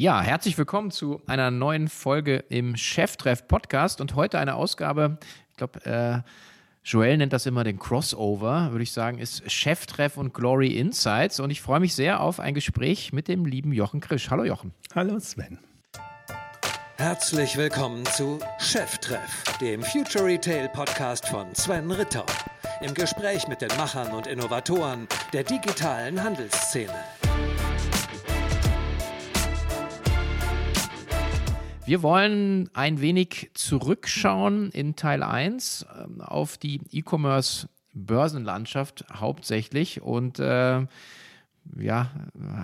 Ja, herzlich willkommen zu einer neuen Folge im Cheftreff Podcast und heute eine Ausgabe, ich glaube, äh, Joel nennt das immer den Crossover, würde ich sagen, ist Cheftreff und Glory Insights und ich freue mich sehr auf ein Gespräch mit dem lieben Jochen Krisch. Hallo Jochen. Hallo Sven. Herzlich willkommen zu Cheftreff, dem Future Retail Podcast von Sven Ritter. Im Gespräch mit den Machern und Innovatoren der digitalen Handelsszene. Wir wollen ein wenig zurückschauen in Teil 1 äh, auf die E-Commerce Börsenlandschaft hauptsächlich und äh, ja,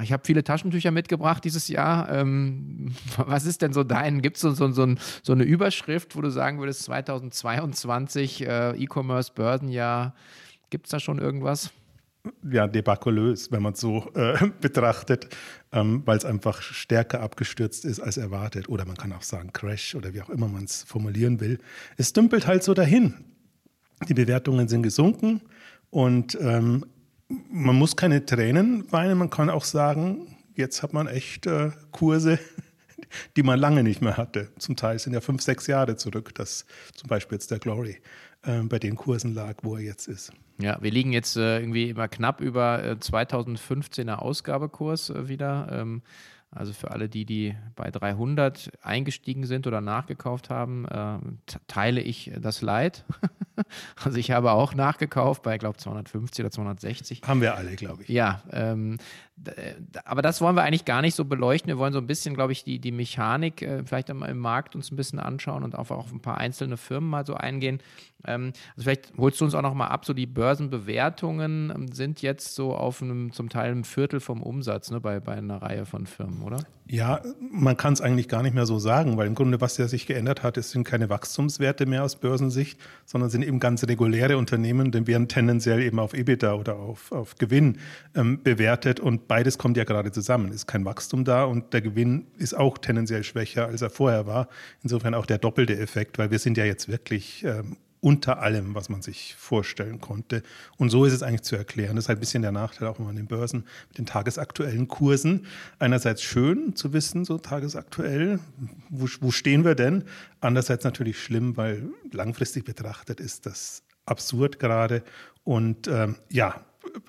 ich habe viele Taschentücher mitgebracht dieses Jahr. Ähm, was ist denn so dein? Gibt es so, so, so, so, eine Überschrift, wo du sagen würdest, 2022 äh, E-Commerce Börsenjahr, gibt es da schon irgendwas? Ja, debakulös, wenn man es so äh, betrachtet, ähm, weil es einfach stärker abgestürzt ist als erwartet. Oder man kann auch sagen Crash oder wie auch immer man es formulieren will. Es dümpelt halt so dahin. Die Bewertungen sind gesunken und ähm, man muss keine Tränen weinen. Man kann auch sagen, jetzt hat man echt äh, Kurse, die man lange nicht mehr hatte. Zum Teil sind ja fünf, sechs Jahre zurück, dass zum Beispiel jetzt der Glory äh, bei den Kursen lag, wo er jetzt ist. Ja, wir liegen jetzt äh, irgendwie immer knapp über äh, 2015er Ausgabekurs äh, wieder. Ähm, also für alle die, die bei 300 eingestiegen sind oder nachgekauft haben, äh, teile ich das Leid. also ich habe auch nachgekauft bei, glaube 250 oder 260. Haben wir alle, glaube ich. Ja, ähm, aber das wollen wir eigentlich gar nicht so beleuchten. Wir wollen so ein bisschen, glaube ich, die, die Mechanik äh, vielleicht einmal im Markt uns ein bisschen anschauen und auch auf ein paar einzelne Firmen mal so eingehen. Ähm, also vielleicht holst du uns auch noch mal ab, so die Börsenbewertungen ähm, sind jetzt so auf einem zum Teil ein Viertel vom Umsatz ne, bei, bei einer Reihe von Firmen, oder? Ja, man kann es eigentlich gar nicht mehr so sagen, weil im Grunde, was ja sich geändert hat, es sind keine Wachstumswerte mehr aus Börsensicht, sondern sind eben ganz reguläre Unternehmen, denn werden tendenziell eben auf EBITDA oder auf, auf Gewinn ähm, bewertet und beides kommt ja gerade zusammen. Ist kein Wachstum da und der Gewinn ist auch tendenziell schwächer, als er vorher war. Insofern auch der doppelte Effekt, weil wir sind ja jetzt wirklich ähm, unter allem, was man sich vorstellen konnte. Und so ist es eigentlich zu erklären. Das ist halt ein bisschen der Nachteil auch immer an den Börsen mit den tagesaktuellen Kursen. Einerseits schön zu wissen, so tagesaktuell, wo, wo stehen wir denn? Andererseits natürlich schlimm, weil langfristig betrachtet ist das absurd gerade. Und ähm, ja,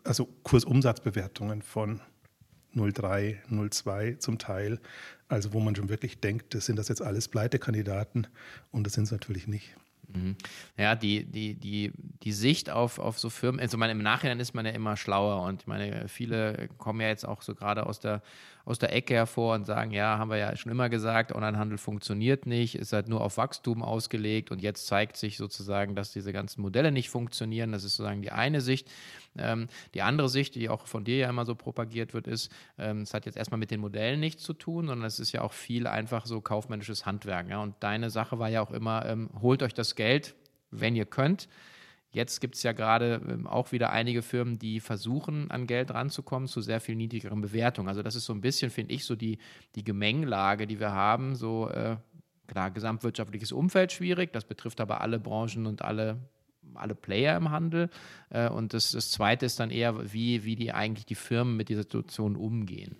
also Kursumsatzbewertungen von 03, 02 zum Teil. Also wo man schon wirklich denkt, das sind das jetzt alles Pleitekandidaten und das sind es natürlich nicht. Mhm. Ja, die, die, die, die Sicht auf, auf so Firmen, also meine, im Nachhinein ist man ja immer schlauer und ich meine, viele kommen ja jetzt auch so gerade aus der, aus der Ecke hervor und sagen, ja, haben wir ja schon immer gesagt, Onlinehandel funktioniert nicht, ist halt nur auf Wachstum ausgelegt und jetzt zeigt sich sozusagen, dass diese ganzen Modelle nicht funktionieren. Das ist sozusagen die eine Sicht. Ähm, die andere Sicht, die auch von dir ja immer so propagiert wird, ist, ähm, es hat jetzt erstmal mit den Modellen nichts zu tun, sondern es ist ja auch viel einfach so kaufmännisches Handwerk. Ja? Und deine Sache war ja auch immer, ähm, holt euch das Geld, wenn ihr könnt. Jetzt gibt es ja gerade ähm, auch wieder einige Firmen, die versuchen, an Geld ranzukommen zu sehr viel niedrigeren Bewertungen. Also das ist so ein bisschen, finde ich, so die, die Gemengelage, die wir haben. So äh, klar, gesamtwirtschaftliches Umfeld schwierig, das betrifft aber alle Branchen und alle alle Player im Handel. Äh, und das, das Zweite ist dann eher, wie, wie die eigentlich die Firmen mit dieser Situation umgehen.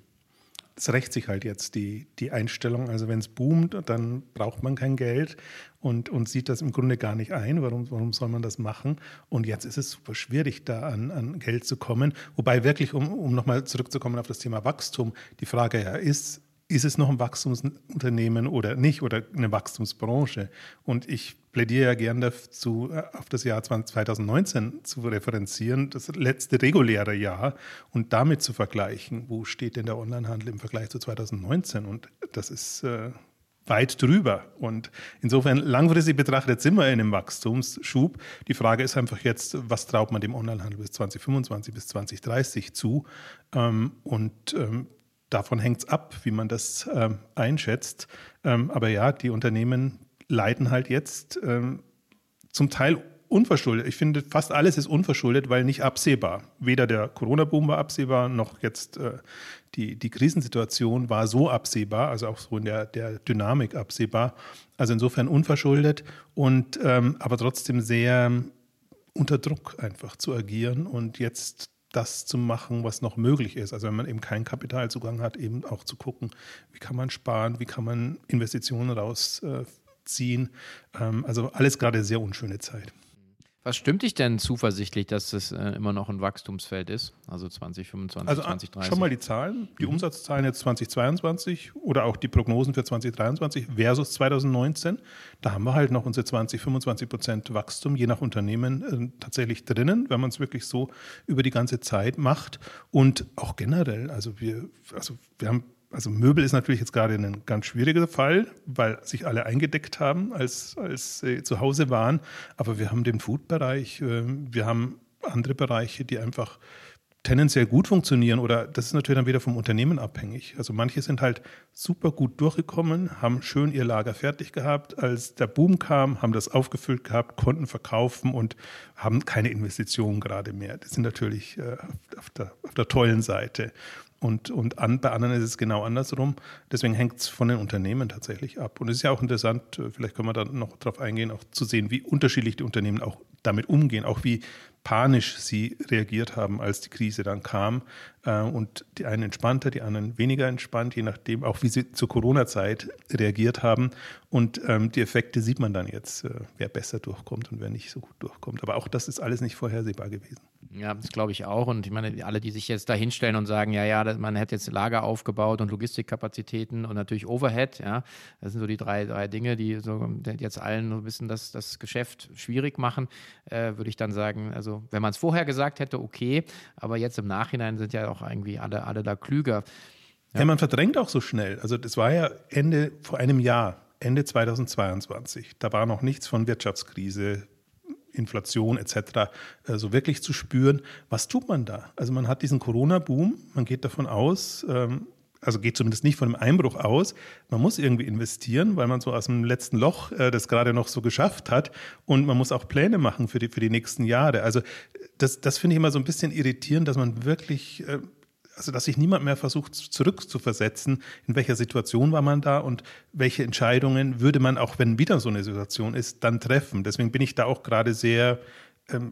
Es rächt sich halt jetzt die, die Einstellung. Also wenn es boomt, dann braucht man kein Geld und, und sieht das im Grunde gar nicht ein. Warum, warum soll man das machen? Und jetzt ist es super schwierig, da an, an Geld zu kommen. Wobei wirklich, um, um nochmal zurückzukommen auf das Thema Wachstum, die Frage ja ist, ist es noch ein Wachstumsunternehmen oder nicht oder eine Wachstumsbranche? Und ich plädiere ja gern dazu, äh, auf das Jahr 2019 zu referenzieren, das letzte reguläre Jahr und damit zu vergleichen, wo steht denn der Onlinehandel im Vergleich zu 2019? Und das ist äh, weit drüber. Und insofern langfristig betrachtet sind wir in einem Wachstumsschub. Die Frage ist einfach jetzt, was traut man dem Onlinehandel bis 2025, bis 2030 zu? Ähm, und ähm, davon hängt es ab, wie man das ähm, einschätzt. Ähm, aber ja, die Unternehmen leiden halt jetzt ähm, zum Teil unverschuldet. Ich finde, fast alles ist unverschuldet, weil nicht absehbar. Weder der Corona-Boom war absehbar, noch jetzt äh, die, die Krisensituation war so absehbar, also auch so in der, der Dynamik absehbar. Also insofern unverschuldet und ähm, aber trotzdem sehr unter Druck einfach zu agieren und jetzt das zu machen, was noch möglich ist. Also wenn man eben keinen Kapitalzugang hat, eben auch zu gucken, wie kann man sparen, wie kann man Investitionen rausziehen. Ähm, also alles gerade sehr unschöne Zeit. Was stimmt dich denn zuversichtlich, dass das äh, immer noch ein Wachstumsfeld ist? Also 2025, also, 2030? Schau mal die Zahlen, die mhm. Umsatzzahlen jetzt 2022 oder auch die Prognosen für 2023 versus 2019. Da haben wir halt noch unsere 20, 25 Prozent Wachstum je nach Unternehmen äh, tatsächlich drinnen, wenn man es wirklich so über die ganze Zeit macht. Und auch generell, also wir, also wir haben also Möbel ist natürlich jetzt gerade ein ganz schwieriger Fall, weil sich alle eingedeckt haben, als, als sie zu Hause waren. Aber wir haben den Food-Bereich, äh, wir haben andere Bereiche, die einfach tendenziell gut funktionieren oder das ist natürlich dann wieder vom Unternehmen abhängig. Also manche sind halt super gut durchgekommen, haben schön ihr Lager fertig gehabt, als der Boom kam, haben das aufgefüllt gehabt, konnten verkaufen und haben keine Investitionen gerade mehr. Die sind natürlich äh, auf, der, auf der tollen Seite. Und, und an, bei anderen ist es genau andersrum. Deswegen hängt es von den Unternehmen tatsächlich ab. Und es ist ja auch interessant, äh, vielleicht können wir da noch drauf eingehen, auch zu sehen, wie unterschiedlich die Unternehmen auch damit umgehen, auch wie panisch sie reagiert haben, als die Krise dann kam. Äh, und die einen entspannter, die anderen weniger entspannt, je nachdem auch, wie sie zur Corona-Zeit reagiert haben. Und ähm, die Effekte sieht man dann jetzt, äh, wer besser durchkommt und wer nicht so gut durchkommt. Aber auch das ist alles nicht vorhersehbar gewesen. Ja, das glaube ich auch. Und ich meine, alle, die sich jetzt da hinstellen und sagen, ja, ja, man hätte jetzt Lager aufgebaut und Logistikkapazitäten und natürlich Overhead, ja, das sind so die drei, drei Dinge, die so jetzt allen so ein bisschen das, das Geschäft schwierig machen, äh, würde ich dann sagen, also wenn man es vorher gesagt hätte, okay, aber jetzt im Nachhinein sind ja auch irgendwie alle, alle da klüger. Ja. ja, man verdrängt auch so schnell. Also das war ja Ende vor einem Jahr, Ende 2022. Da war noch nichts von Wirtschaftskrise, Inflation etc. Äh, so wirklich zu spüren. Was tut man da? Also man hat diesen Corona-Boom, man geht davon aus, ähm, also geht zumindest nicht von einem Einbruch aus. Man muss irgendwie investieren, weil man so aus dem letzten Loch äh, das gerade noch so geschafft hat. Und man muss auch Pläne machen für die, für die nächsten Jahre. Also das, das finde ich immer so ein bisschen irritierend, dass man wirklich äh, also dass sich niemand mehr versucht zurückzuversetzen, in welcher Situation war man da und welche Entscheidungen würde man, auch wenn wieder so eine Situation ist, dann treffen. Deswegen bin ich da auch gerade sehr,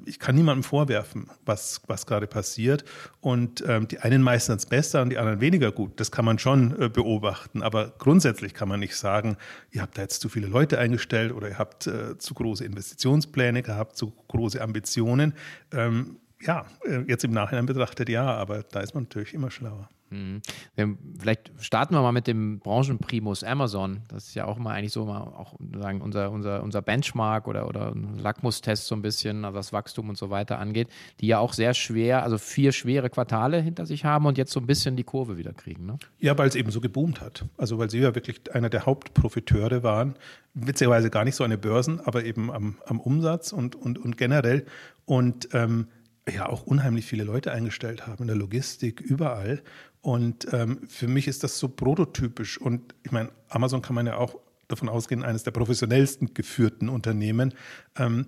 ich kann niemandem vorwerfen, was, was gerade passiert. Und ähm, die einen meistern es besser und die anderen weniger gut. Das kann man schon äh, beobachten. Aber grundsätzlich kann man nicht sagen, ihr habt da jetzt zu viele Leute eingestellt oder ihr habt äh, zu große Investitionspläne gehabt, zu große Ambitionen. Ähm, ja, äh, jetzt im Nachhinein betrachtet ja, aber da ist man natürlich immer schlauer. Mhm. Vielleicht starten wir mal mit dem Branchenprimus Amazon. Das ist ja auch mal eigentlich so mal auch sagen, unser, unser, unser Benchmark oder, oder Lackmustest so ein bisschen, was Wachstum und so weiter angeht, die ja auch sehr schwer, also vier schwere Quartale hinter sich haben und jetzt so ein bisschen die Kurve wieder kriegen. Ne? Ja, weil es eben so geboomt hat. Also weil sie ja wirklich einer der Hauptprofiteure waren. Witzigerweise gar nicht so eine Börsen, aber eben am, am Umsatz und, und, und generell. Und ähm, ja auch unheimlich viele Leute eingestellt haben in der Logistik, überall. Und ähm, für mich ist das so prototypisch. Und ich meine, Amazon kann man ja auch davon ausgehen, eines der professionellsten geführten Unternehmen, ähm,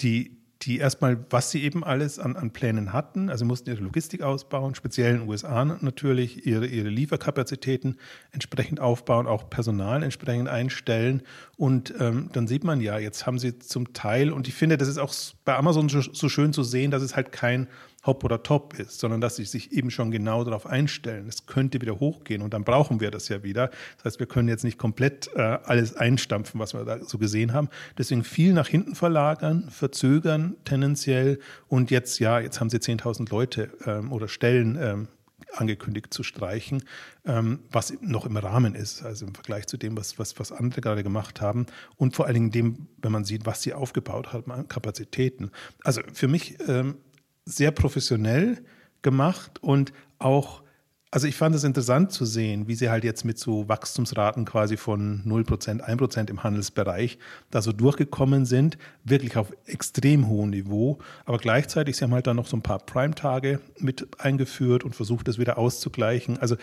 die die erstmal, was sie eben alles an, an Plänen hatten, also mussten ihre Logistik ausbauen, speziell in den USA natürlich, ihre, ihre Lieferkapazitäten entsprechend aufbauen, auch Personal entsprechend einstellen. Und ähm, dann sieht man ja, jetzt haben sie zum Teil, und ich finde, das ist auch bei Amazon so, so schön zu sehen, dass es halt kein Hop oder Top ist, sondern dass sie sich eben schon genau darauf einstellen. Es könnte wieder hochgehen und dann brauchen wir das ja wieder. Das heißt, wir können jetzt nicht komplett äh, alles einstampfen, was wir da so gesehen haben. Deswegen viel nach hinten verlagern, verzögern tendenziell und jetzt, ja, jetzt haben sie 10.000 Leute ähm, oder Stellen ähm, angekündigt zu streichen, ähm, was noch im Rahmen ist, also im Vergleich zu dem, was, was, was andere gerade gemacht haben und vor allen Dingen dem, wenn man sieht, was sie aufgebaut haben an Kapazitäten. Also für mich ähm, sehr professionell gemacht und auch, also ich fand es interessant zu sehen, wie sie halt jetzt mit so Wachstumsraten quasi von 0%, 1% im Handelsbereich da so durchgekommen sind, wirklich auf extrem hohem Niveau, aber gleichzeitig, sie haben halt dann noch so ein paar Prime-Tage mit eingeführt und versucht, das wieder auszugleichen. Also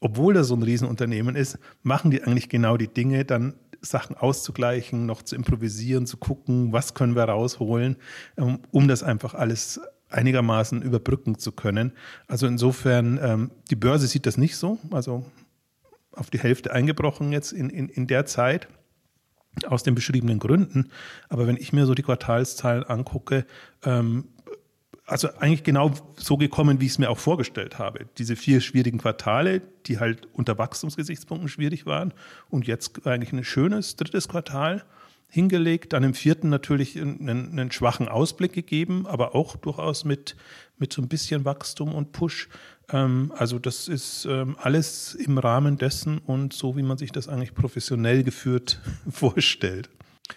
obwohl das so ein Riesenunternehmen ist, machen die eigentlich genau die Dinge, dann Sachen auszugleichen, noch zu improvisieren, zu gucken, was können wir rausholen, ähm, um das einfach alles einigermaßen überbrücken zu können. Also insofern, ähm, die Börse sieht das nicht so, also auf die Hälfte eingebrochen jetzt in, in, in der Zeit aus den beschriebenen Gründen. Aber wenn ich mir so die Quartalszahlen angucke, ähm, also eigentlich genau so gekommen, wie ich es mir auch vorgestellt habe. Diese vier schwierigen Quartale, die halt unter Wachstumsgesichtspunkten schwierig waren und jetzt eigentlich ein schönes drittes Quartal hingelegt, dann im vierten natürlich einen, einen schwachen Ausblick gegeben, aber auch durchaus mit, mit so ein bisschen Wachstum und Push. Ähm, also das ist ähm, alles im Rahmen dessen und so, wie man sich das eigentlich professionell geführt vorstellt.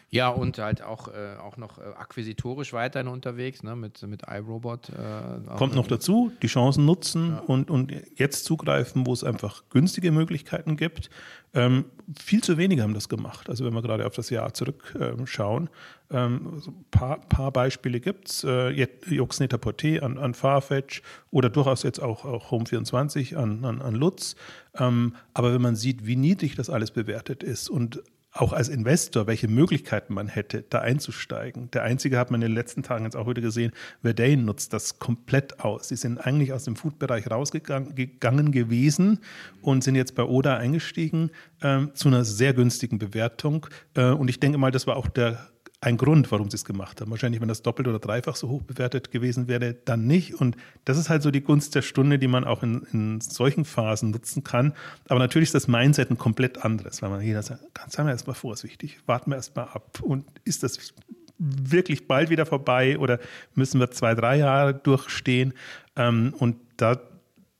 Ja, und halt auch, äh, auch noch äh, akquisitorisch weiterhin unterwegs, ne, mit, mit iRobot. Äh, Kommt noch dazu, die Chancen nutzen ja. und, und jetzt zugreifen, wo es einfach günstige Möglichkeiten gibt. Ähm, viel zu wenige haben das gemacht. Also wenn wir gerade auf das Jahr zurückschauen, ähm, ähm, so ein paar, paar Beispiele gibt es. Äh, Yoxneta Porté an, an Farfetch oder durchaus jetzt auch, auch Home24 an, an, an Lutz. Ähm, aber wenn man sieht, wie niedrig das alles bewertet ist und auch als Investor, welche Möglichkeiten man hätte, da einzusteigen. Der einzige hat man in den letzten Tagen jetzt auch wieder gesehen, Verdane nutzt das komplett aus. Sie sind eigentlich aus dem Food-Bereich rausgegangen gewesen und sind jetzt bei Oda eingestiegen äh, zu einer sehr günstigen Bewertung. Äh, und ich denke mal, das war auch der ein Grund, warum sie es gemacht haben. Wahrscheinlich, wenn das doppelt oder dreifach so hoch bewertet gewesen wäre, dann nicht. Und das ist halt so die Gunst der Stunde, die man auch in, in solchen Phasen nutzen kann. Aber natürlich ist das Mindset ein komplett anderes, weil man hier sagt, seien wir erstmal vorsichtig, warten wir erstmal ab. Und ist das wirklich bald wieder vorbei oder müssen wir zwei, drei Jahre durchstehen? Ähm, und da,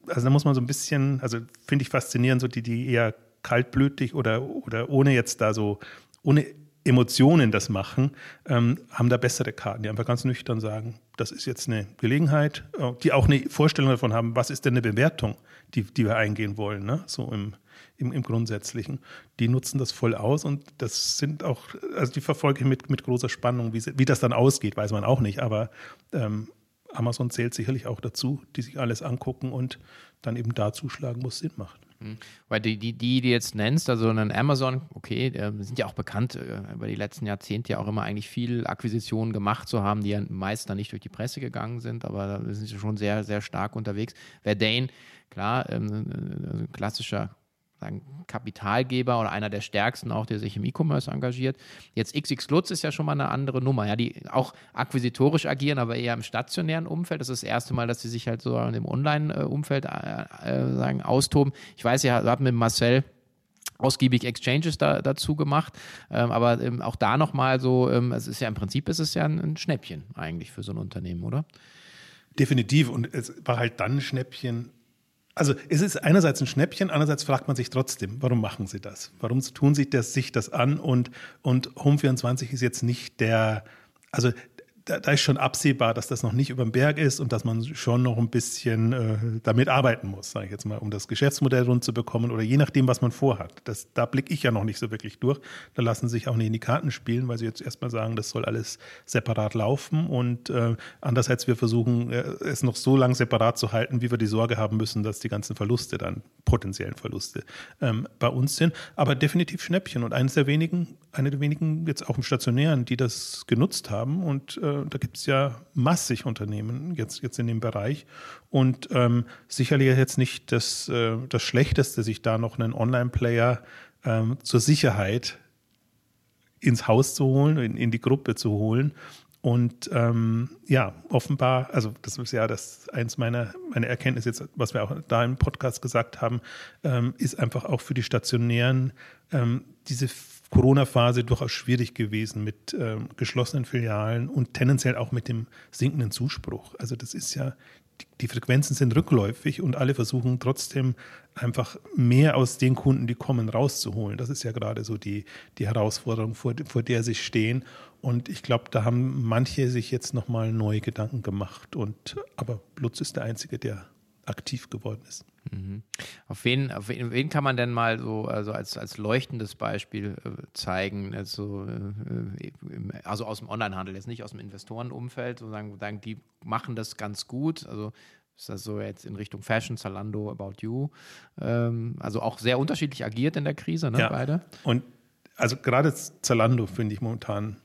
also da muss man so ein bisschen, also finde ich faszinierend, so die, die eher kaltblütig oder, oder ohne jetzt da so, ohne Emotionen das machen, ähm, haben da bessere Karten, die einfach ganz nüchtern sagen, das ist jetzt eine Gelegenheit, äh, die auch eine Vorstellung davon haben, was ist denn eine Bewertung, die, die wir eingehen wollen, ne? so im, im, im Grundsätzlichen. Die nutzen das voll aus und das sind auch, also die verfolge ich mit, mit großer Spannung, wie, wie das dann ausgeht, weiß man auch nicht, aber ähm, Amazon zählt sicherlich auch dazu, die sich alles angucken und dann eben da zuschlagen, wo es Sinn macht. Mhm. Weil die, die, die, die jetzt nennst, also ein Amazon, okay, äh, sind ja auch bekannt, äh, über die letzten Jahrzehnte ja auch immer eigentlich viel Akquisitionen gemacht zu haben, die ja meist dann nicht durch die Presse gegangen sind, aber da sind sie schon sehr, sehr stark unterwegs. Verdane, klar, ähm, äh, klassischer sagen, Kapitalgeber oder einer der stärksten auch, der sich im E-Commerce engagiert. Jetzt XX Lutz ist ja schon mal eine andere Nummer, ja, die auch akquisitorisch agieren, aber eher im stationären Umfeld. Das ist das erste Mal, dass sie sich halt so in dem Online-Umfeld äh, äh, austoben. Ich weiß, ihr habt mit Marcel ausgiebig Exchanges da, dazu gemacht. Ähm, aber ähm, auch da nochmal so, ähm, es ist ja im Prinzip ist es ja ein, ein, Schnäppchen eigentlich für so ein Unternehmen, oder? Definitiv. Und es war halt dann ein Schnäppchen, also es ist einerseits ein Schnäppchen, andererseits fragt man sich trotzdem, warum machen sie das? Warum tun sie das, sich das an? Und, und Home24 ist jetzt nicht der, also da, da, ist schon absehbar, dass das noch nicht über dem Berg ist und dass man schon noch ein bisschen äh, damit arbeiten muss, sage ich jetzt mal, um das Geschäftsmodell rund zu bekommen oder je nachdem, was man vorhat. Das, da blicke ich ja noch nicht so wirklich durch. Da lassen sich auch nicht in die Karten spielen, weil sie jetzt erstmal sagen, das soll alles separat laufen und äh, andererseits wir versuchen, äh, es noch so lange separat zu halten, wie wir die Sorge haben müssen, dass die ganzen Verluste dann, potenziellen Verluste, ähm, bei uns sind. Aber definitiv Schnäppchen und eines der wenigen, eine der wenigen jetzt auch im Stationären, die das genutzt haben und äh, da gibt es ja massig Unternehmen jetzt, jetzt in dem Bereich. Und ähm, sicherlich jetzt nicht das, äh, das Schlechteste, sich da noch einen Online-Player ähm, zur Sicherheit ins Haus zu holen, in, in die Gruppe zu holen. Und ähm, ja, offenbar, also das ist ja das eins meiner, meiner Erkenntnisse jetzt, was wir auch da im Podcast gesagt haben, ähm, ist einfach auch für die Stationären ähm, diese Corona-Phase durchaus schwierig gewesen mit äh, geschlossenen Filialen und tendenziell auch mit dem sinkenden Zuspruch. Also das ist ja, die, die, Frequenzen sind rückläufig und alle versuchen trotzdem einfach mehr aus den Kunden, die kommen, rauszuholen. Das ist ja gerade so die, die Herausforderung, vor, vor der sie stehen. Und ich glaube, da haben manche sich jetzt nochmal neue Gedanken gemacht. Und, aber Lutz ist der Einzige, der aktiv geworden ist. Mhm. Auf, wen, auf wen, wen, kann man denn mal so also als, als leuchtendes Beispiel äh, zeigen? Also, äh, also aus dem Onlinehandel, jetzt nicht aus dem Investorenumfeld, sozusagen, sagen, die machen das ganz gut. Also ist das so jetzt in Richtung Fashion, Zalando, About You. Ähm, also auch sehr unterschiedlich agiert in der Krise, ne, ja. beide. Und also gerade Zalando finde ich momentan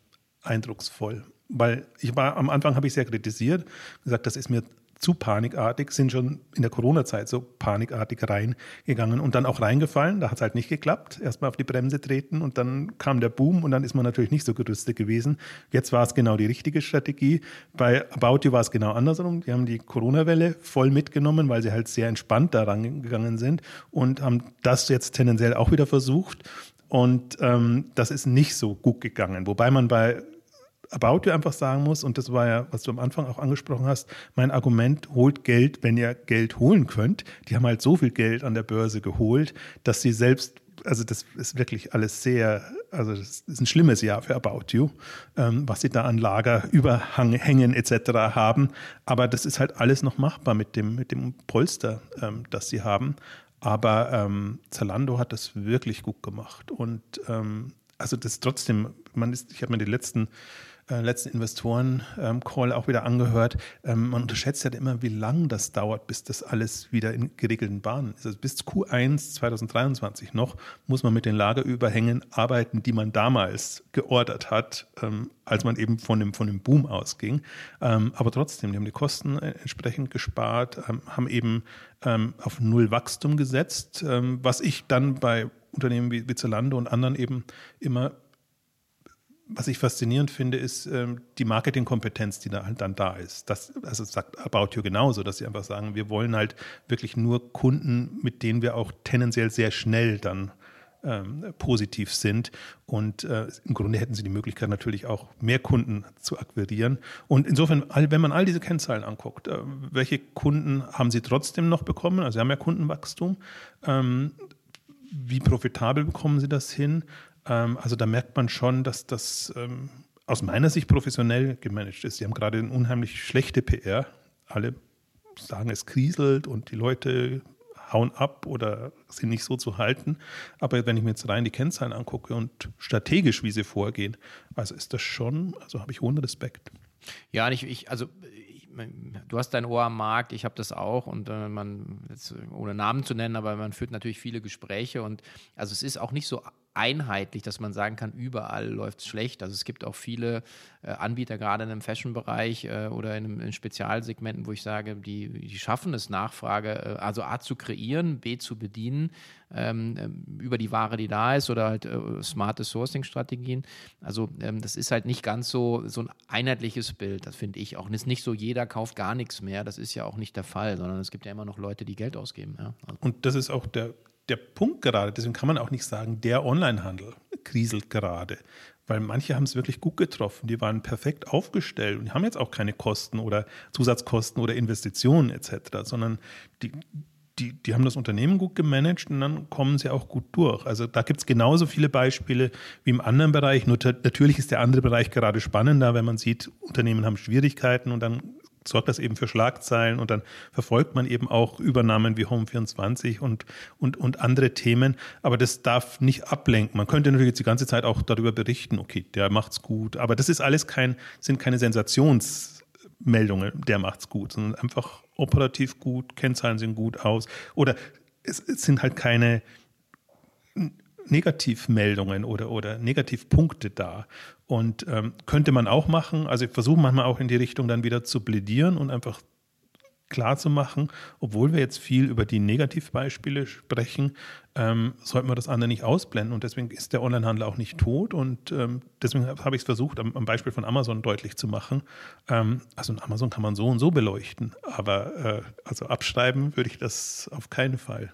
eindrucksvoll. Weil ich war am Anfang habe ich sehr kritisiert, gesagt, das ist mir zu panikartig, sind schon in der Corona-Zeit so panikartig reingegangen und dann auch reingefallen. Da hat es halt nicht geklappt. Erstmal auf die Bremse treten und dann kam der Boom und dann ist man natürlich nicht so gerüstet gewesen. Jetzt war es genau die richtige Strategie. Bei About You war es genau andersrum. Die haben die Corona-Welle voll mitgenommen, weil sie halt sehr entspannt da rangegangen sind und haben das jetzt tendenziell auch wieder versucht. Und ähm, das ist nicht so gut gegangen. Wobei man bei About You einfach sagen muss, und das war ja, was du am Anfang auch angesprochen hast, mein Argument, holt Geld, wenn ihr Geld holen könnt. Die haben halt so viel Geld an der Börse geholt, dass sie selbst, also das ist wirklich alles sehr, also das ist ein schlimmes Jahr für About You, ähm, was sie da an Lager, Überhängen etc. haben. Aber das ist halt alles noch machbar mit dem, mit dem Polster, ähm, das sie haben. Aber ähm, Zalando hat das wirklich gut gemacht. Und ähm, also das trotzdem, man ist, ich habe mir die letzten äh, letzten Investoren-Call auch wieder angehört. Ähm, man unterschätzt ja immer, wie lang das dauert, bis das alles wieder in geregelten Bahnen ist. Also bis Q1 2023 noch muss man mit den Lagerüberhängen arbeiten, die man damals geordert hat, ähm, als man eben von dem, von dem Boom ausging. Ähm, aber trotzdem, die haben die Kosten äh, entsprechend gespart, haben eben auf Null Wachstum gesetzt, was ich dann bei Unternehmen wie, wie Zalando und anderen eben immer was ich faszinierend finde, ist ähm, die Marketingkompetenz, die da halt dann da ist. Das also sagt About You genauso, dass sie einfach sagen, wir wollen halt wirklich nur Kunden, mit denen wir auch tendenziell sehr schnell dann ähm, positiv sind. Und äh, im Grunde hätten sie die Möglichkeit natürlich auch mehr Kunden zu akquirieren. Und insofern, wenn man all diese Kennzahlen anguckt, äh, welche Kunden haben sie trotzdem noch bekommen? Also sie haben ja Kundenwachstum. Ähm, wie profitabel bekommen sie das hin? Ähm, also da merkt man schon, dass das ähm, aus meiner Sicht professionell gemanagt ist. Sie haben gerade eine unheimlich schlechte PR. Alle sagen, es kriselt und die Leute hauen ab oder sind nicht so zu halten. Aber wenn ich mir jetzt rein die Kennzahlen angucke und strategisch, wie sie vorgehen, also ist das schon, also habe ich hohen Respekt. Ja, ich, ich also du hast dein Ohr am Markt, ich habe das auch und äh, man, ohne Namen zu nennen, aber man führt natürlich viele Gespräche und also es ist auch nicht so einheitlich, dass man sagen kann, überall läuft es schlecht. Also es gibt auch viele äh, Anbieter, gerade in einem Fashion-Bereich äh, oder in, in, Spezialsegmenten, wo ich sage, die, die schaffen es, Nachfrage, äh, also A zu kreieren, B zu bedienen ähm, ähm, über die Ware, die da ist oder halt äh, smarte Sourcing-Strategien. Also ähm, das ist halt nicht ganz so, so ein einheitliches Bild, das finde ich auch. Und es ist nicht so, jeder kauft gar nichts mehr, das ist ja auch nicht der Fall, sondern es gibt ja immer noch Leute, die Geld ausgeben. Ja. Also. Und das ist auch der, der Punkt gerade, deswegen kann man auch nicht sagen, der Onlinehandel kriselt gerade, weil manche haben es wirklich gut getroffen, die waren perfekt aufgestellt und haben jetzt auch keine Kosten oder Zusatzkosten oder Investitionen etc., sondern die, die, die haben das Unternehmen gut gemanagt und dann kommen sie auch gut durch. Also da gibt es genauso viele Beispiele wie im anderen Bereich. Nur natürlich ist der andere Bereich gerade spannender, wenn man sieht, Unternehmen haben Schwierigkeiten und dann sorgt das eben für Schlagzeilen und dann verfolgt man eben auch Übernahmen wie Home24 und, und, und andere Themen. Aber das darf nicht ablenken. Man könnte natürlich jetzt die ganze Zeit auch darüber berichten, okay, der macht's gut. Aber das ist alles kein, sind keine Sensationsmeldungen, der macht's gut, sondern einfach operativ gut, Kennzahlen sehen gut aus. Oder es, es sind halt keine Negativmeldungen oder, oder Negativpunkte da. Und ähm, könnte man auch machen. Also ich versuche manchmal auch in die Richtung dann wieder zu plädieren und einfach klar zu machen, obwohl wir jetzt viel über die Negativbeispiele sprechen, ähm, sollten wir das andere nicht ausblenden. Und deswegen ist der Onlinehandel auch nicht tot. Und ähm, deswegen habe ich es versucht, am, am, Beispiel von Amazon deutlich zu machen. Ähm, also Amazon kann man so und so beleuchten. Aber äh, also abschreiben würde ich das auf keinen Fall.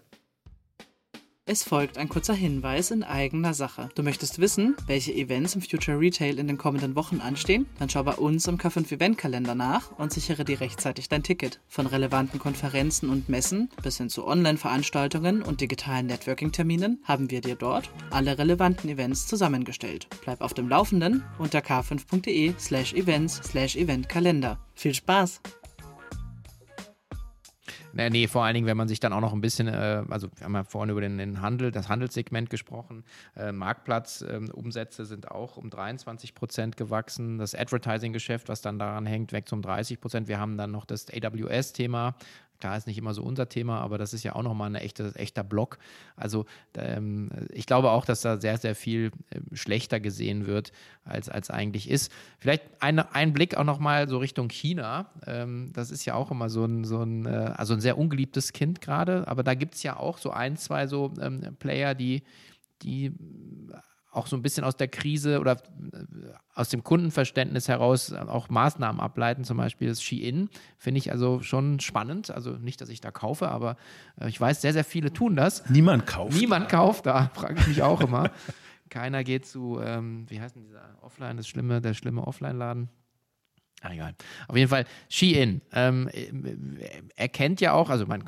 Es folgt ein kurzer Hinweis in eigener Sache. Du möchtest wissen, welche Events im Future Retail in den kommenden Wochen anstehen? Dann schau bei uns im K5 Eventkalender nach und sichere dir rechtzeitig dein Ticket. Von relevanten Konferenzen und Messen bis hin zu Online-Veranstaltungen und digitalen Networking-Terminen haben wir dir dort alle relevanten Events zusammengestellt. Bleib auf dem Laufenden unter k5.de slash events slash eventkalender. Viel Spaß! Nee, nee, vor allen Dingen, wenn man sich dann auch noch ein bisschen, äh, also wir haben ja vorhin über den, den, Handel, das Handelssegment gesprochen. Äh, Marktplatzumsätze äh, sind auch um 23 Prozent gewachsen. Das Advertising-Geschäft, was dann daran hängt, wächst um 30 Prozent. Wir haben dann noch das AWS-Thema, Klar ist nicht immer so unser Thema, aber das ist ja auch nochmal ein echte, echter Block. Also ähm, ich glaube auch, dass da sehr, sehr viel äh, schlechter gesehen wird, als, als eigentlich ist. Vielleicht ein, ein Blick auch nochmal so Richtung China. Ähm, das ist ja auch immer so ein, so ein, äh, also ein sehr ungeliebtes Kind gerade, aber da gibt es ja auch so ein, zwei so ähm, Player, die, die auch so ein bisschen aus der Krise oder äh, aus dem Kundenverständnis heraus auch Maßnahmen ableiten, zum Beispiel das Shein, finde ich also schon spannend. Also nicht, dass ich da kaufe, aber äh, ich weiß, sehr, sehr viele tun das. Niemand kauft. Niemand kauft, da frage ich mich auch immer. Keiner geht zu, ähm, wie heißt denn dieser Offline, das schlimme, der schlimme Offline-Laden? Ah, egal. Auf jeden Fall, Shein. Ähm, er kennt ja auch, also mein,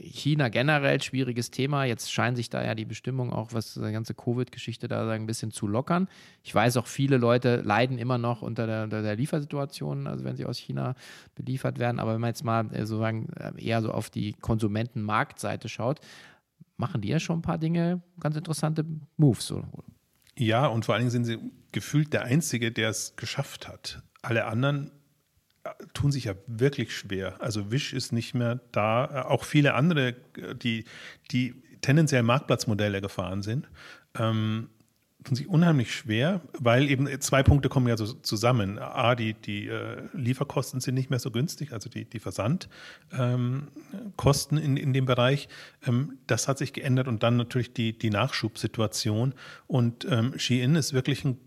China generell, schwieriges Thema. Jetzt scheinen sich da ja die Bestimmungen auch, was die ganze Covid-Geschichte da sagen, ein bisschen zu lockern. Ich weiß auch, viele Leute leiden immer noch unter der, unter der Liefersituation, also wenn sie aus China beliefert werden. Aber wenn man jetzt mal äh, sozusagen äh, eher so auf die Konsumentenmarktseite schaut, machen die ja schon ein paar Dinge, ganz interessante Moves. So. Ja, und vor allen Dingen sind sie gefühlt der Einzige, der es geschafft hat alle anderen äh, tun sich ja wirklich schwer. Also Wish ist nicht mehr da. Äh, auch viele andere, äh, die, die tendenziell Marktplatzmodelle gefahren sind, ähm, tun sich unheimlich schwer, weil eben zwei Punkte kommen ja so zusammen. A, die, die äh, Lieferkosten sind nicht mehr so günstig, also die, die Versandkosten ähm, in, in dem Bereich. Ähm, das hat sich geändert und dann natürlich die, die Nachschubsituation. Und ähm, Shein ist wirklich ein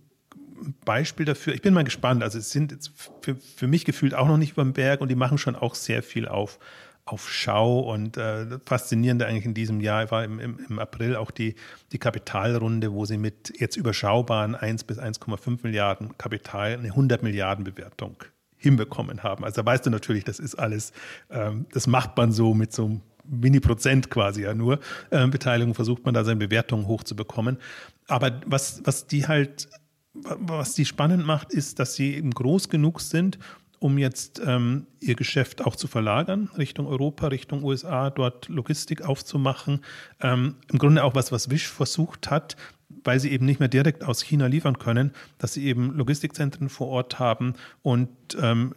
Beispiel dafür. Ich bin mal gespannt. Also es sind jetzt für, für mich gefühlt auch noch nicht über den Berg und die machen schon auch sehr viel auf, auf Schau und äh, faszinierende eigentlich in diesem Jahr war im, im, im, April auch die, die Kapitalrunde, wo sie mit jetzt überschaubaren 1 bis 1,5 Milliarden Kapital eine 100 Milliarden Bewertung hinbekommen haben. Also da weißt du natürlich, das ist alles, ähm, das macht man so mit so einem Mini-Prozent quasi ja nur. Äh, Beteiligung versucht man da seine Bewertungen hochzubekommen. Aber was, was die halt was die spannend macht, ist, dass sie eben groß genug sind, um jetzt ähm, ihr Geschäft auch zu verlagern Richtung Europa, Richtung USA, dort Logistik aufzumachen. Ähm, Im Grunde auch was, was Wish versucht hat, weil sie eben nicht mehr direkt aus China liefern können, dass sie eben Logistikzentren vor Ort haben und ähm,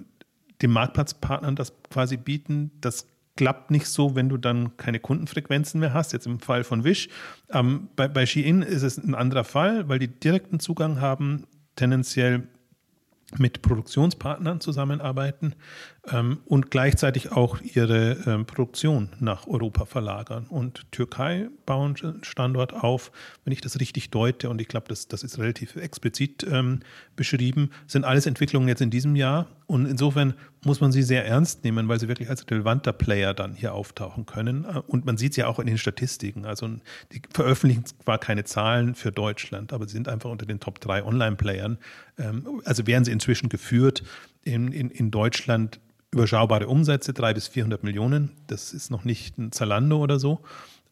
den Marktplatzpartnern das quasi bieten. Das klappt nicht so, wenn du dann keine Kundenfrequenzen mehr hast. Jetzt im Fall von Wish. Ähm, bei, bei Shein ist es ein anderer Fall, weil die direkten Zugang haben, tendenziell mit Produktionspartnern zusammenarbeiten ähm, und gleichzeitig auch ihre ähm, Produktion nach Europa verlagern. Und Türkei bauen Standort auf, wenn ich das richtig deute, und ich glaube, das, das ist relativ explizit ähm, beschrieben, sind alles Entwicklungen jetzt in diesem Jahr. Und insofern muss man sie sehr ernst nehmen, weil sie wirklich als relevanter Player dann hier auftauchen können. Und man sieht es ja auch in den Statistiken. Also die veröffentlichen zwar keine Zahlen für Deutschland, aber sie sind einfach unter den Top 3 Online-Playern. Ähm, also werden sie inzwischen geführt in, in, in Deutschland überschaubare Umsätze, 300 bis 400 Millionen. Das ist noch nicht ein Zalando oder so.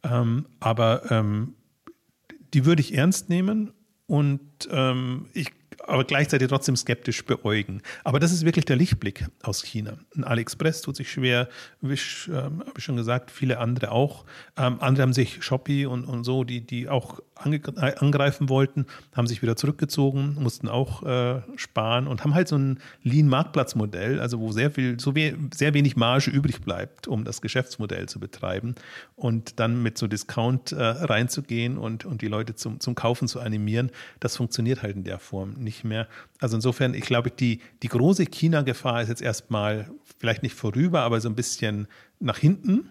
Ähm, aber ähm, die würde ich ernst nehmen und ähm, ich aber gleichzeitig trotzdem skeptisch beäugen. Aber das ist wirklich der Lichtblick aus China. AliExpress tut sich schwer, Wish, ähm, habe ich schon gesagt, viele andere auch. Ähm, andere haben sich Shopee und, und so, die, die auch angreifen wollten, haben sich wieder zurückgezogen, mussten auch äh, sparen und haben halt so ein Lean-Marktplatzmodell, also wo sehr viel, so we sehr wenig Marge übrig bleibt, um das Geschäftsmodell zu betreiben und dann mit so Discount äh, reinzugehen und, und die Leute zum, zum Kaufen zu animieren, das funktioniert halt in der Form nicht mehr. Also insofern, ich glaube, die, die große China-Gefahr ist jetzt erstmal vielleicht nicht vorüber, aber so ein bisschen nach hinten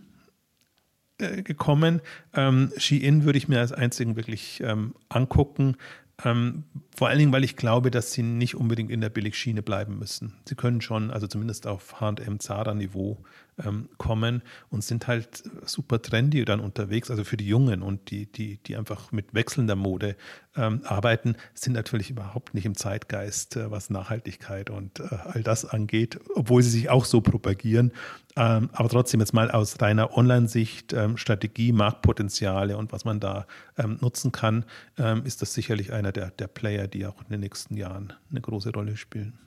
äh, gekommen. Ähm, Shein würde ich mir als einzigen wirklich ähm, angucken. Ähm, vor allen Dingen, weil ich glaube, dass sie nicht unbedingt in der Billigschiene bleiben müssen. Sie können schon, also zumindest auf H&M Zara Niveau ähm, kommen und sind halt super trendy dann unterwegs. Also für die Jungen und die, die, die einfach mit wechselnder Mode ähm, arbeiten, sind natürlich überhaupt nicht im Zeitgeist, äh, was Nachhaltigkeit und äh, all das angeht, obwohl sie sich auch so propagieren. Ähm, aber trotzdem jetzt mal aus reiner Online-Sicht, ähm, Strategie, Marktpotenziale und was man da ähm, nutzen kann, ähm, ist das sicherlich einer der, der Player, die auch in den nächsten Jahren eine große Rolle spielen.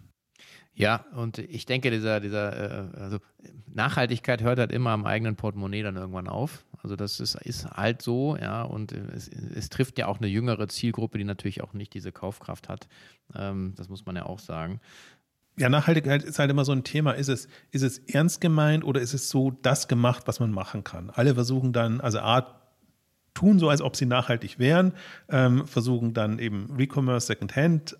Ja, und ich denke, dieser, dieser, äh, also Nachhaltigkeit hört halt immer am eigenen Portemonnaie dann irgendwann auf. Also das ist, ist halt so, ja, und es, es trifft ja auch eine jüngere Zielgruppe, die natürlich auch nicht diese Kaufkraft hat. Ähm, das muss man ja auch sagen. Ja, Nachhaltigkeit ist halt immer so ein Thema. Ist es, ist es ernst gemeint oder ist es so das gemacht, was man machen kann? Alle versuchen dann, also A, tun so, als ob sie nachhaltig wären, ähm, versuchen dann eben Recommerce, Secondhand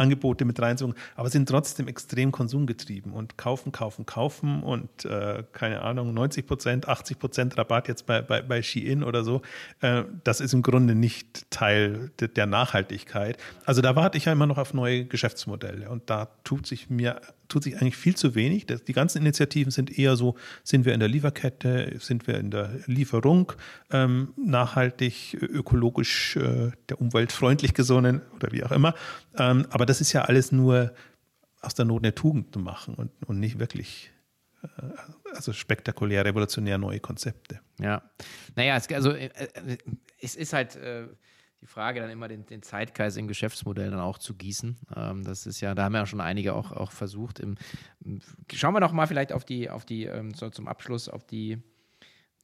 Angebote mit reinzubringen, aber sind trotzdem extrem konsumgetrieben und kaufen, kaufen, kaufen und äh, keine Ahnung, 90 Prozent, 80 Prozent Rabatt jetzt bei, bei, bei Shein oder so. Äh, das ist im Grunde nicht Teil de, der Nachhaltigkeit. Also da warte ich ja immer noch auf neue Geschäftsmodelle und da tut sich mir tut sich eigentlich viel zu wenig. Die ganzen Initiativen sind eher so, sind wir in der Lieferkette, sind wir in der Lieferung ähm, nachhaltig, ökologisch, äh, der Umwelt freundlich gesonnen oder wie auch immer. Ähm, aber das ist ja alles nur aus der Not eine Tugend zu machen und, und nicht wirklich äh, also spektakulär, revolutionär neue Konzepte. Ja, naja, es, also äh, äh, es ist halt die Frage, dann immer den, den Zeitgeist in Geschäftsmodellen dann auch zu gießen. Ähm, das ist ja, da haben ja schon einige auch, auch versucht. Im, schauen wir doch mal vielleicht auf die, auf die, ähm, so zum Abschluss auf die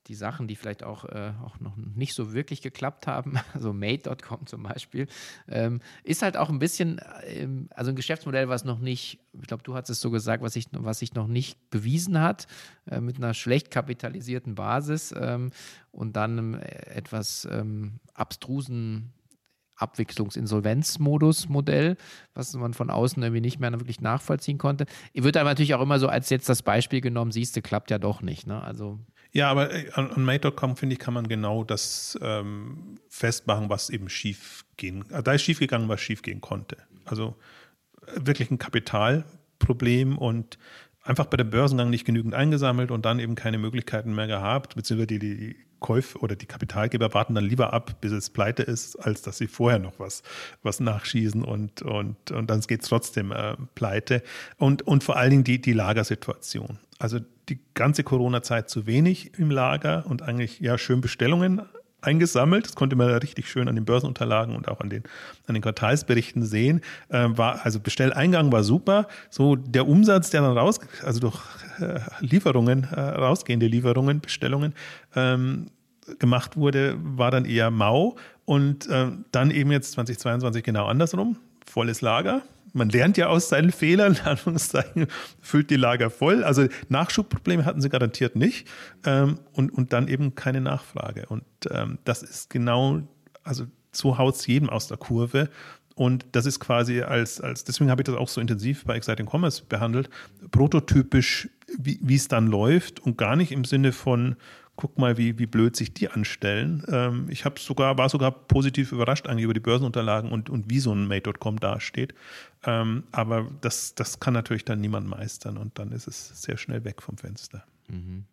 die Sachen, die vielleicht auch, äh, auch noch nicht so wirklich geklappt haben, also Made.com zum Beispiel, ähm, ist halt auch ein bisschen, ähm, also ein Geschäftsmodell, was noch nicht, ich glaube, du hast es so gesagt, was sich was sich noch nicht bewiesen hat, äh, mit einer schlecht kapitalisierten Basis ähm, und dann einem etwas ähm, abstrusen Abwicklungsinsolvenzmodus-Modell, was man von außen irgendwie nicht mehr wirklich nachvollziehen konnte. Wird aber natürlich auch immer so als jetzt das Beispiel genommen, siehst du, klappt ja doch nicht. Ne? Also ja, aber äh, an, an Mate.com, finde ich, kann man genau das ähm, festmachen, was eben schief gehen. Also da ist schief gegangen, was schief gehen konnte. Also äh, wirklich ein Kapitalproblem und einfach bei der Börsengang nicht genügend eingesammelt und dann eben keine Möglichkeiten mehr gehabt, beziehungsweise die, die Käufe oder die Kapitalgeber warten dann lieber ab, bis es pleite ist, als dass sie vorher noch was, was nachschießen und, und, und dann geht es trotzdem äh, pleite. Und, und vor allen Dingen die, die Lagersituation. Also die ganze Corona-Zeit zu wenig im Lager und eigentlich ja schön Bestellungen eingesammelt. Das konnte man richtig schön an den Börsenunterlagen und auch an den, an den Quartalsberichten sehen. Äh, war, also Bestelleingang war super. So der Umsatz, der dann raus, also durch äh, Lieferungen, äh, rausgehende Lieferungen, Bestellungen ähm, gemacht wurde, war dann eher mau. Und äh, dann eben jetzt 2022 genau andersrum. Volles Lager, man lernt ja aus seinen Fehlern, Anführungszeichen, füllt die Lager voll. Also Nachschubprobleme hatten sie garantiert nicht. Ähm, und, und dann eben keine Nachfrage. Und ähm, das ist genau, also so haut es jedem aus der Kurve. Und das ist quasi als, als deswegen habe ich das auch so intensiv bei Exciting Commerce behandelt, prototypisch, wie es dann läuft und gar nicht im Sinne von, guck mal, wie, wie blöd sich die anstellen. Ähm, ich habe sogar, war sogar positiv überrascht eigentlich über die Börsenunterlagen und, und wie so ein Mate.com dasteht. Ähm, aber das, das kann natürlich dann niemand meistern und dann ist es sehr schnell weg vom Fenster. Mhm.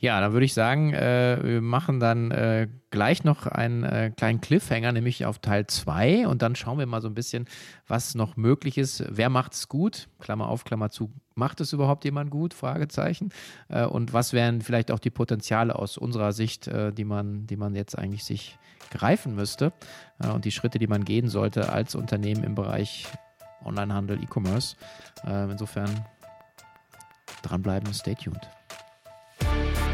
Ja, dann würde ich sagen, äh, wir machen dann äh, gleich noch einen äh, kleinen Cliffhanger, nämlich auf Teil 2 und dann schauen wir mal so ein bisschen, was noch möglich ist. Wer macht es gut? Klammer auf, Klammer zu. Macht es überhaupt jemand gut? Fragezeichen. Äh, und was wären vielleicht auch die Potenziale aus unserer Sicht, äh, die, man, die man jetzt eigentlich sich greifen müsste äh, und die Schritte, die man gehen sollte als Unternehmen im Bereich Onlinehandel, E-Commerce. insofern dranbleiben, stay tuned. Thank you.